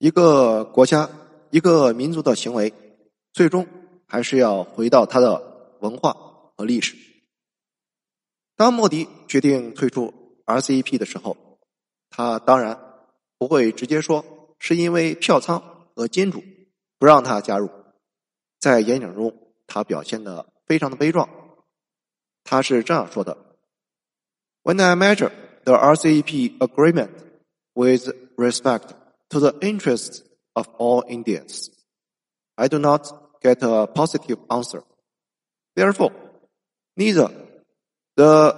一个国家、一个民族的行为，最终还是要回到它的文化和历史。当莫迪决定退出 RCEP 的时候，他当然不会直接说是因为票仓和金主不让他加入。在演讲中，他表现的非常的悲壮。他是这样说的：“When I measure the RCEP agreement with respect to the interests of all Indians, I do not get a positive answer. Therefore, neither the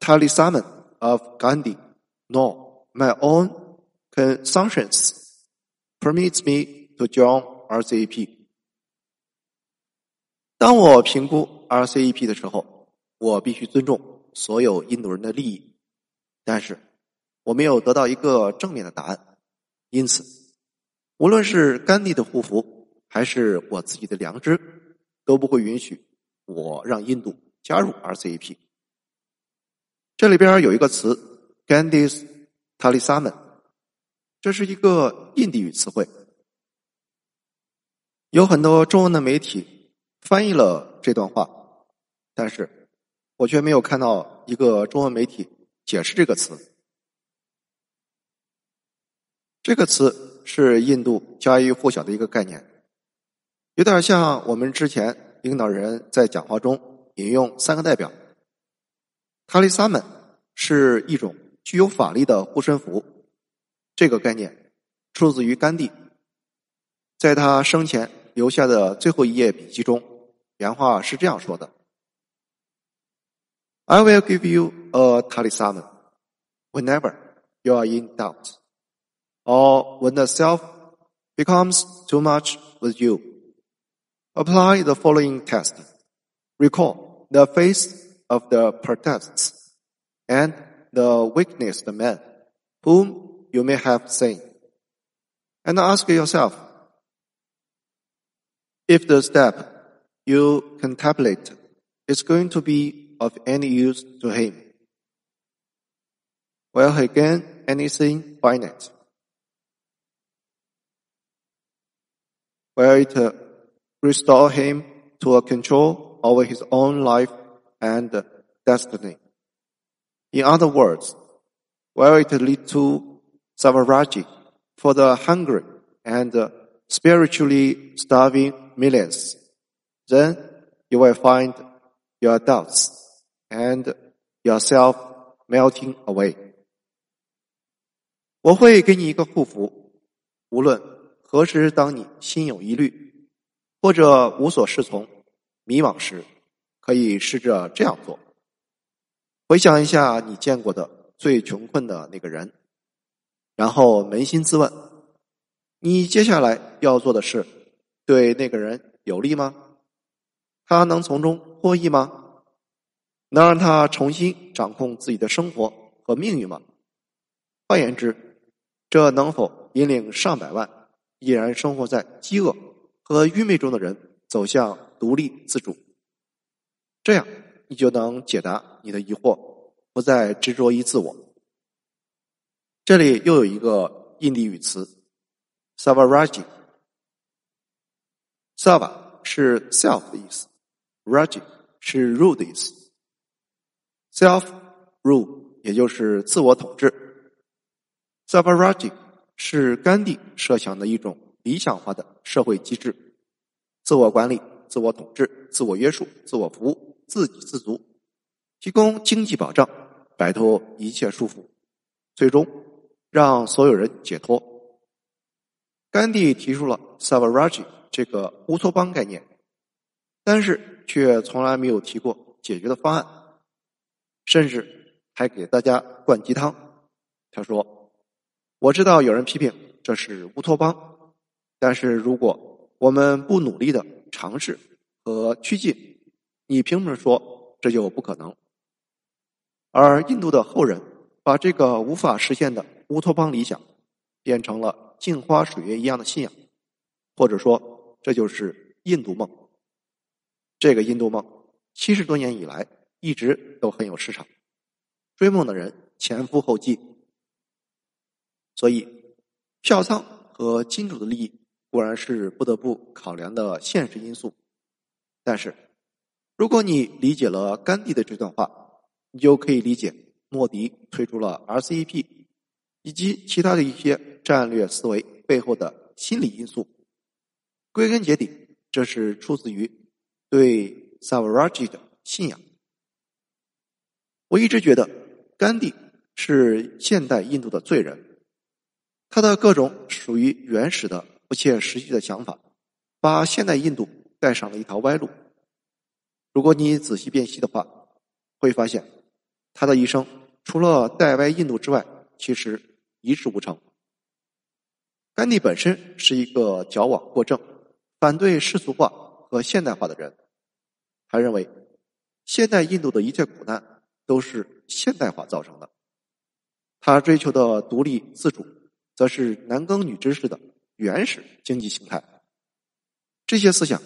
talisman of Gandhi nor my own conscience permits me to join RCEP. 当我评估 RCEP 的时候，我必须尊重所有印度人的利益，但是我没有得到一个正面的答案， 因此，无论是甘地的护符，还是我自己的良知，都不会允许我让印度加入 RCEP。这里边有一个词 “Gandhi's Talisman”，这是一个印地语词汇，有很多中文的媒体。翻译了这段话，但是我却没有看到一个中文媒体解释这个词。这个词是印度家喻户晓的一个概念，有点像我们之前领导人在讲话中引用三个代表。塔利萨们是一种具有法力的护身符，这个概念出自于甘地，在他生前留下的最后一页笔记中。原话是这样说的：“I will give you a talisman whenever you are in doubt, or when the self becomes too much with you. Apply the following test: recall the face of the protests and the weakness the man whom you may have seen, and ask yourself if the step.” you contemplate is going to be of any use to him. Will he gain anything by it? Will it restore him to a control over his own life and destiny? In other words, will it lead to Savaraji for the hungry and spiritually starving millions? Then you will find your doubts and yourself melting away。我会给你一个护符，无论 何时，当你心有疑虑或者无所适从、迷惘时，可以试着这样做：回想一下你见过的最穷困的那个人，然后扪心自问，你接下来要做的事对那个人有利吗？他能从中获益吗？能让他重新掌控自己的生活和命运吗？换言之，这能否引领上百万依然生活在饥饿和愚昧中的人走向独立自主？这样，你就能解答你的疑惑，不再执着于自我。这里又有一个印地语词 “savaraji”，“sava” 是 “self” 的意思。，raji 是 rule 的意思，self rule 也就是自我统治。s a v a r a j i 是甘地设想的一种理想化的社会机制，自我管理、自我统治、自我约束、自我服务、自给自足，提供经济保障，摆脱一切束缚，最终让所有人解脱。甘地提出了 Savaraj 这个乌托邦概念。但是却从来没有提过解决的方案，甚至还给大家灌鸡汤。他说：“我知道有人批评这是乌托邦，但是如果我们不努力的尝试和趋近，你凭什么说这就不可能？”而印度的后人把这个无法实现的乌托邦理想变成了镜花水月一样的信仰，或者说这就是印度梦。这个印度梦七十多年以来一直都很有市场，追梦的人前赴后继，所以票仓和金主的利益固然是不得不考量的现实因素，但是，如果你理解了甘地的这段话，你就可以理解莫迪推出了 RCEP 以及其他的一些战略思维背后的心理因素。归根结底，这是出自于对 Savaraji 的信仰。我一直觉得甘地是现代印度的罪人，他的各种属于原始的、不切实际的想法，把现代印度带上了一条歪路。如果你仔细辨析的话，会发现他的一生除了带歪印度之外，其实一事无成。甘地本身是一个矫枉过正、反对世俗化和现代化的人，他认为现代印度的一切苦难。都是现代化造成的。他追求的独立自主，则是男耕女织式的原始经济形态。这些思想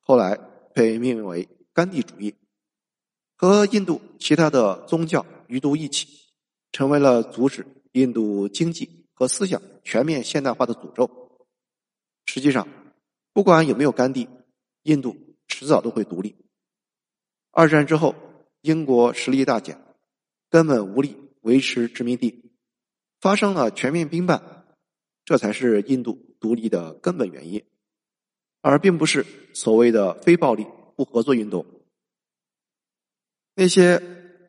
后来被命名为甘地主义，和印度其他的宗教余毒一起，成为了阻止印度经济和思想全面现代化的诅咒。实际上，不管有没有甘地，印度迟早都会独立。二战之后。英国实力大减，根本无力维持殖民地，发生了全面兵败，这才是印度独立的根本原因，而并不是所谓的非暴力不合作运动。那些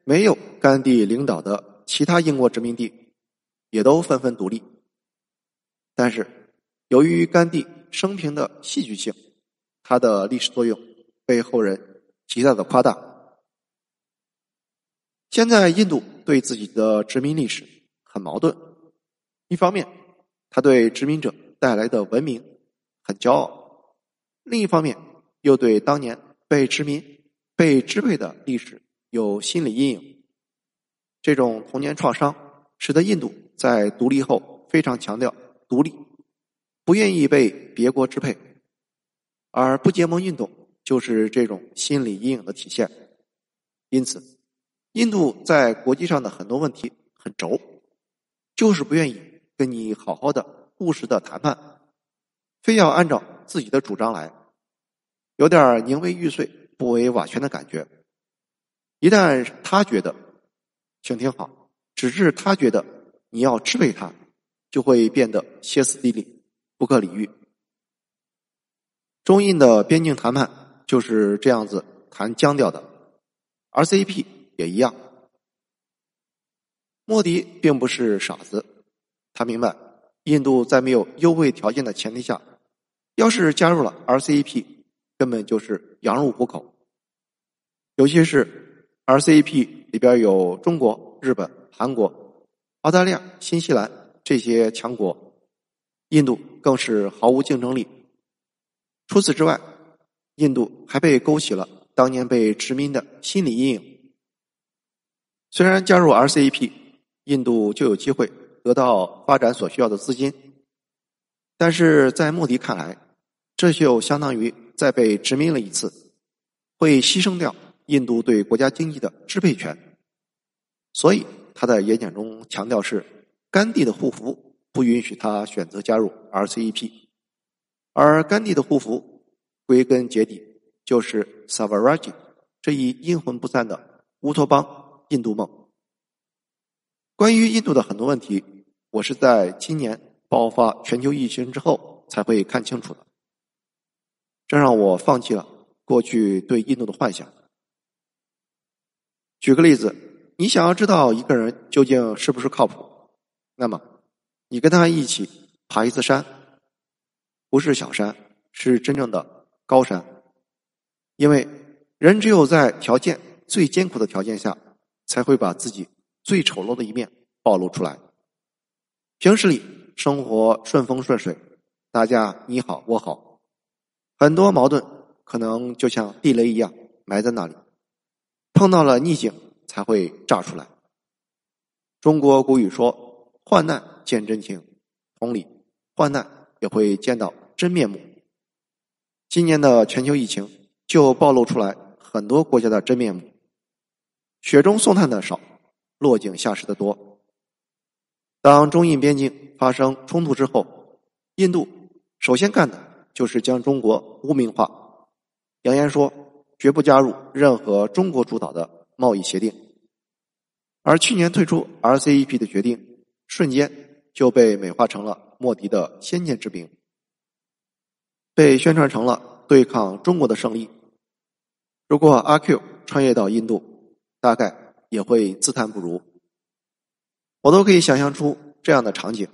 没有甘地领导的其他英国殖民地，也都纷纷独立。但是，由于甘地生平的戏剧性，他的历史作用被后人极大的夸大。现在印度对自己的殖民历史很矛盾，一方面他对殖民者带来的文明很骄傲，另一方面又对当年被殖民、被支配的历史有心理阴影。这种童年创伤使得印度在独立后非常强调独立，不愿意被别国支配，而不结盟运动就是这种心理阴影的体现。因此。印度在国际上的很多问题很轴，就是不愿意跟你好好的务实的谈判，非要按照自己的主张来，有点宁为玉碎不为瓦全的感觉。一旦他觉得，请听好，只是他觉得你要支配他，就会变得歇斯底里、不可理喻。中印的边境谈判就是这样子谈僵掉的，RCEP。也一样，莫迪并不是傻子，他明白印度在没有优惠条件的前提下，要是加入了 RCEP，根本就是羊入虎口。尤其是 RCEP 里边有中国、日本、韩国、澳大利亚、新西兰这些强国，印度更是毫无竞争力。除此之外，印度还被勾起了当年被殖民的心理阴影。虽然加入 RCEP，印度就有机会得到发展所需要的资金，但是在莫迪看来，这就相当于再被殖民了一次，会牺牲掉印度对国家经济的支配权。所以他在演讲中强调是甘地的护符不允许他选择加入 RCEP，而甘地的护符归根结底就是 Savaraji 这一阴魂不散的乌托邦。印度梦。关于印度的很多问题，我是在今年爆发全球疫情之后才会看清楚的。这让我放弃了过去对印度的幻想。举个例子，你想要知道一个人究竟是不是靠谱，那么你跟他一起爬一次山，不是小山，是真正的高山。因为人只有在条件最艰苦的条件下。才会把自己最丑陋的一面暴露出来。平时里生活顺风顺水，大家你好我好，很多矛盾可能就像地雷一样埋在那里，碰到了逆境才会炸出来。中国古语说：“患难见真情。”同理，患难也会见到真面目。今年的全球疫情就暴露出来很多国家的真面目。雪中送炭的少，落井下石的多。当中印边境发生冲突之后，印度首先干的就是将中国污名化，扬言说绝不加入任何中国主导的贸易协定。而去年退出 RCEP 的决定，瞬间就被美化成了莫迪的先见之明，被宣传成了对抗中国的胜利。如果阿 Q 穿越到印度，大概也会自叹不如。我都可以想象出这样的场景。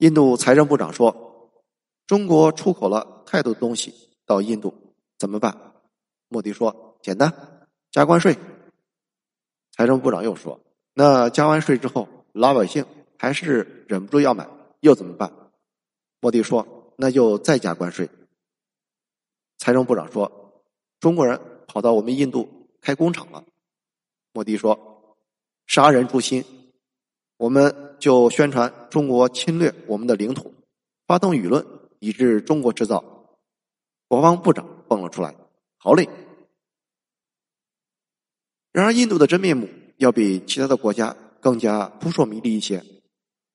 印度财政部长说：“中国出口了太多东西到印度，怎么办？”莫迪说：“简单，加关税。”财政部长又说：“那加完税之后，老百姓还是忍不住要买，又怎么办？”莫迪说：“那就再加关税。”财政部长说：“中国人跑到我们印度开工厂了。”莫迪说：“杀人诛心。”我们就宣传中国侵略我们的领土，发动舆论，以致中国制造。国防部长蹦了出来：“好嘞。”然而，印度的真面目要比其他的国家更加扑朔迷离一些，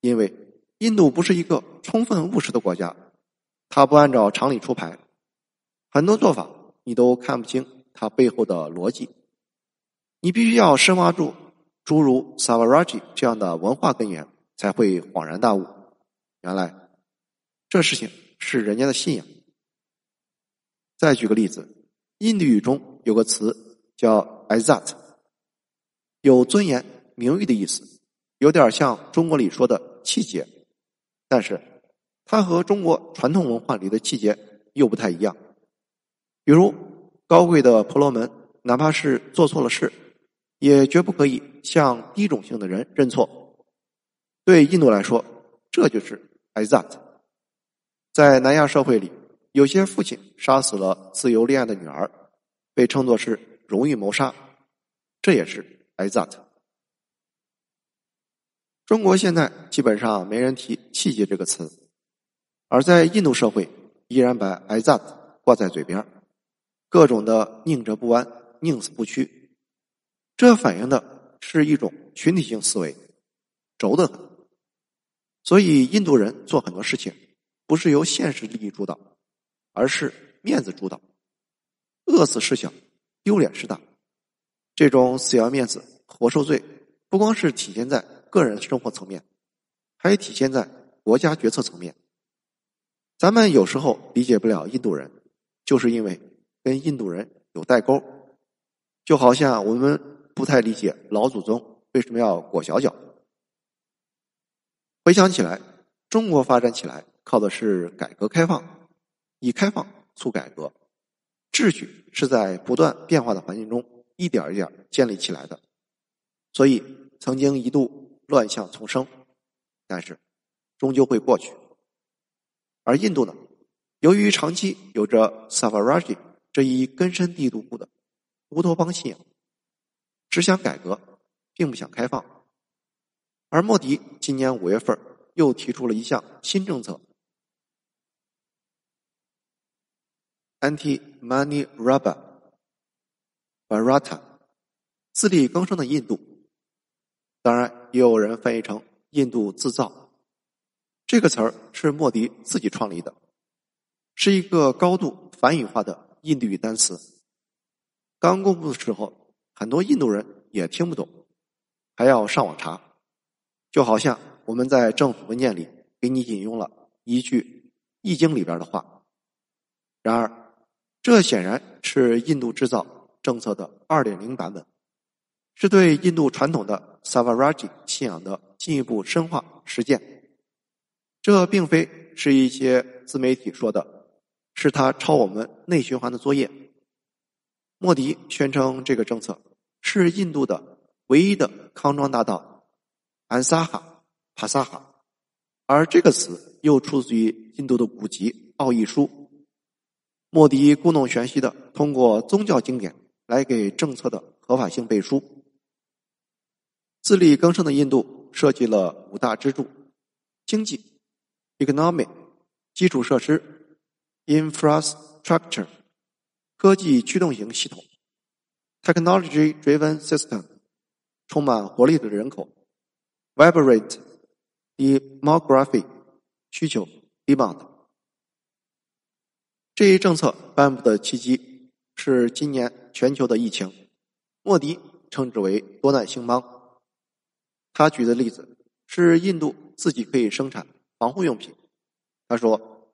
因为印度不是一个充分务实的国家，它不按照常理出牌，很多做法你都看不清它背后的逻辑，你必须要深挖住。诸如 Savaraji 这样的文化根源，才会恍然大悟，原来这事情是人家的信仰。再举个例子，印度语中有个词叫 “azat”，有尊严、名誉的意思，有点像中国里说的气节，但是它和中国传统文化里的气节又不太一样。比如高贵的婆罗门，哪怕是做错了事。也绝不可以向低种姓的人认错。对印度来说，这就是 azat。在南亚社会里，有些父亲杀死了自由恋爱的女儿，被称作是荣誉谋杀，这也是 azat。中国现在基本上没人提气节这个词，而在印度社会，依然把 azat 挂在嘴边，各种的宁折不弯，宁死不屈。这反映的是一种群体性思维，轴的很。所以印度人做很多事情不是由现实利益主导，而是面子主导。饿死事小，丢脸事大。这种死要面子活受罪，不光是体现在个人生活层面，还体现在国家决策层面。咱们有时候理解不了印度人，就是因为跟印度人有代沟，就好像我们。不太理解老祖宗为什么要裹小脚。回想起来，中国发展起来靠的是改革开放，以开放促改革，秩序是在不断变化的环境中一点一点建立起来的，所以曾经一度乱象丛生，但是终究会过去。而印度呢，由于长期有着 Savaraji 这一根深蒂固的乌托邦信仰。只想改革，并不想开放。而莫迪今年五月份又提出了一项新政策：Anti-Money Rubber barata 自力更生的印度。当然，也有人翻译成“印度自造”这个词儿，是莫迪自己创立的，是一个高度反语化的印度语单词。刚公布的时候。很多印度人也听不懂，还要上网查，就好像我们在政府文件里给你引用了一句《易经》里边的话。然而，这显然是印度制造政策的二点零版本，是对印度传统的 Savaraji 信仰的进一步深化实践。这并非是一些自媒体说的，是他抄我们内循环的作业。莫迪宣称这个政策。是印度的唯一的康庄大道，安萨哈帕萨哈，而这个词又出自于印度的古籍《奥义书》。莫迪故弄玄虚的通过宗教经典来给政策的合法性背书。自力更生的印度设计了五大支柱：经济 （economy）、基础设施 （infrastructure）、科技驱动型系统。Technology-driven system，充满活力的人口；vibrant demography，需求 demand。这一政策颁布的契机是今年全球的疫情，莫迪称之为多难兴邦。他举的例子是印度自己可以生产防护用品。他说，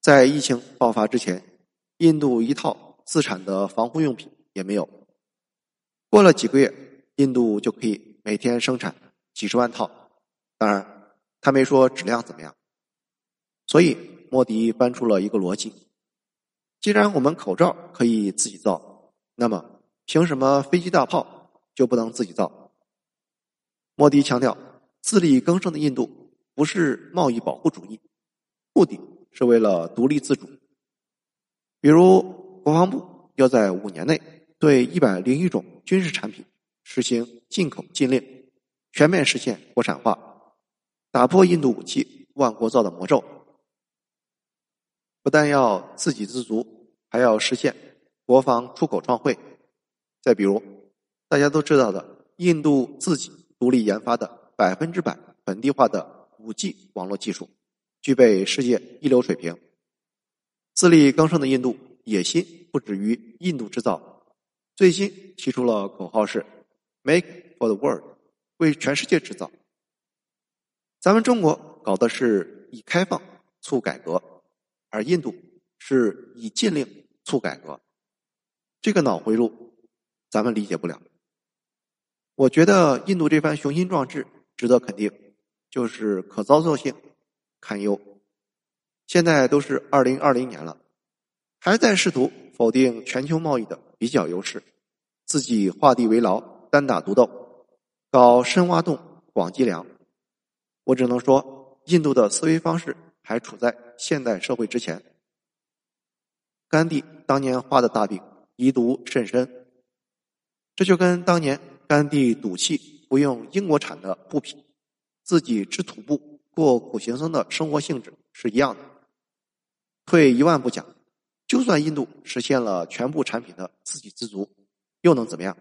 在疫情爆发之前，印度一套自产的防护用品也没有。过了几个月，印度就可以每天生产几十万套。当然，他没说质量怎么样。所以，莫迪搬出了一个逻辑。既然我们口罩可以自己造，那么凭什么飞机大炮就不能自己造？莫迪强调，自力更生的印度不是贸易保护主义，目的是为了独立自主。比如，国防部要在五年内对一百零一种军事产品实行进口禁令，全面实现国产化，打破印度武器万国造的魔咒。不但要自给自足，还要实现国防出口创汇。再比如，大家都知道的，印度自己独立研发的百分之百本地化的五 G 网络技术，具备世界一流水平。自力更生的印度野心不止于印度制造，最新提出了口号是 “Make for the world”，为全世界制造。咱们中国搞的是以开放促改革。而印度是以禁令促改革，这个脑回路咱们理解不了。我觉得印度这番雄心壮志值得肯定，就是可操作性堪忧。现在都是二零二零年了，还在试图否定全球贸易的比较优势，自己画地为牢，单打独斗，搞深挖洞、广积粮。我只能说，印度的思维方式。还处在现代社会之前。甘地当年画的大饼遗毒甚深，这就跟当年甘地赌气不用英国产的布匹，自己织土布过苦行僧的生活性质是一样的。退一万步讲，就算印度实现了全部产品的自给自足，又能怎么样？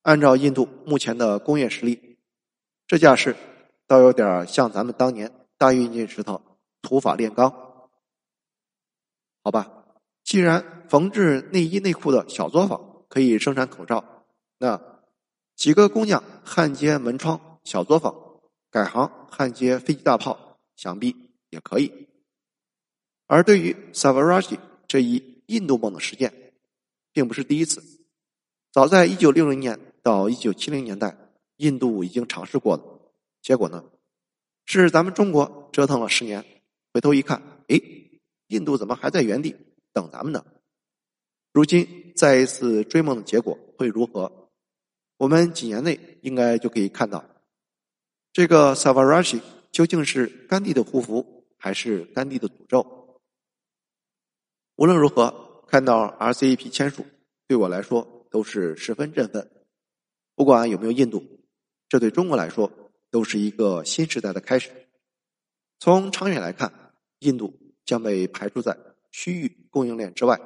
按照印度目前的工业实力，这架势倒有点像咱们当年大运进石头。土法炼钢，好吧。既然缝制内衣内裤的小作坊可以生产口罩，那几个工匠焊接门窗小作坊改行焊接飞机大炮，想必也可以。而对于 Savaraj 这一印度梦的实践，并不是第一次。早在一九六零年到一九七零年代，印度已经尝试过了。结果呢，是咱们中国折腾了十年。回头一看，哎，印度怎么还在原地等咱们呢？如今再一次追梦的结果会如何？我们几年内应该就可以看到，这个 Savaraj 究竟是甘地的护符，还是甘地的诅咒？无论如何，看到 RCEP 签署，对我来说都是十分振奋。不管有没有印度，这对中国来说都是一个新时代的开始。从长远来看。印度将被排除在区域供应链之外，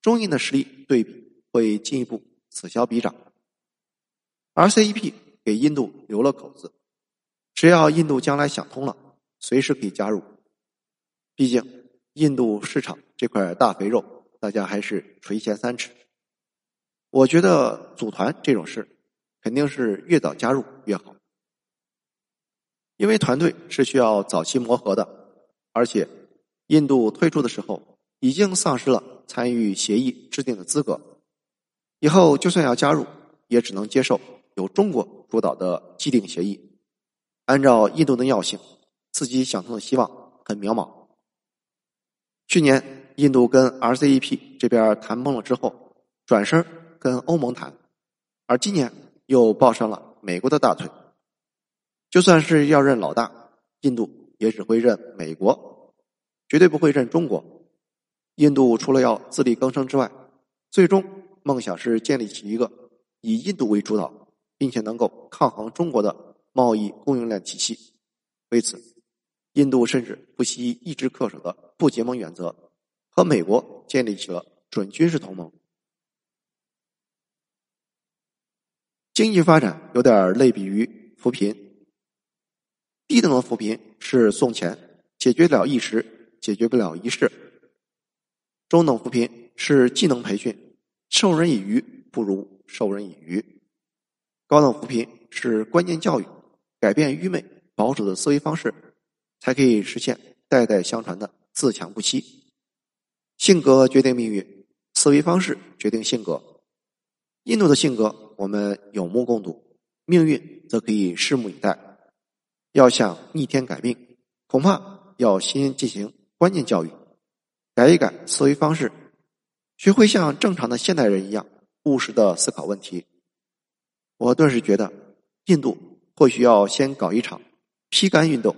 中印的实力对比会进一步此消彼长。RCEP 给印度留了口子，只要印度将来想通了，随时可以加入。毕竟印度市场这块大肥肉，大家还是垂涎三尺。我觉得组团这种事，肯定是越早加入越好，因为团队是需要早期磨合的。而且，印度退出的时候已经丧失了参与协议制定的资格，以后就算要加入，也只能接受由中国主导的既定协议。按照印度的尿性，自己想通的希望很渺茫。去年印度跟 RCEP 这边谈崩了之后，转身跟欧盟谈，而今年又抱上了美国的大腿。就算是要认老大，印度。也只会认美国，绝对不会认中国。印度除了要自力更生之外，最终梦想是建立起一个以印度为主导，并且能够抗衡中国的贸易供应链体系。为此，印度甚至不惜一直恪守的不结盟原则，和美国建立起了准军事同盟。经济发展有点类比于扶贫。低等的扶贫是送钱，解决了一时，解决不了一世。中等扶贫是技能培训，授人以鱼不如授人以渔。高等扶贫是观念教育，改变愚昧保守的思维方式，才可以实现代代相传的自强不息。性格决定命运，思维方式决定性格。印度的性格我们有目共睹，命运则可以拭目以待。要想逆天改命，恐怕要先进行观念教育，改一改思维方式，学会像正常的现代人一样务实的思考问题。我顿时觉得，印度或许要先搞一场批肝运动，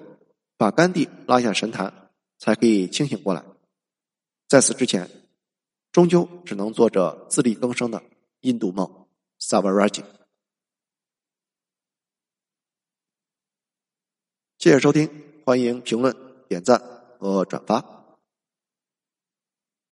把甘地拉下神坛，才可以清醒过来。在此之前，终究只能做着自力更生的印度梦。萨瓦拉吉，谢谢收听，欢迎评论、点赞和转发。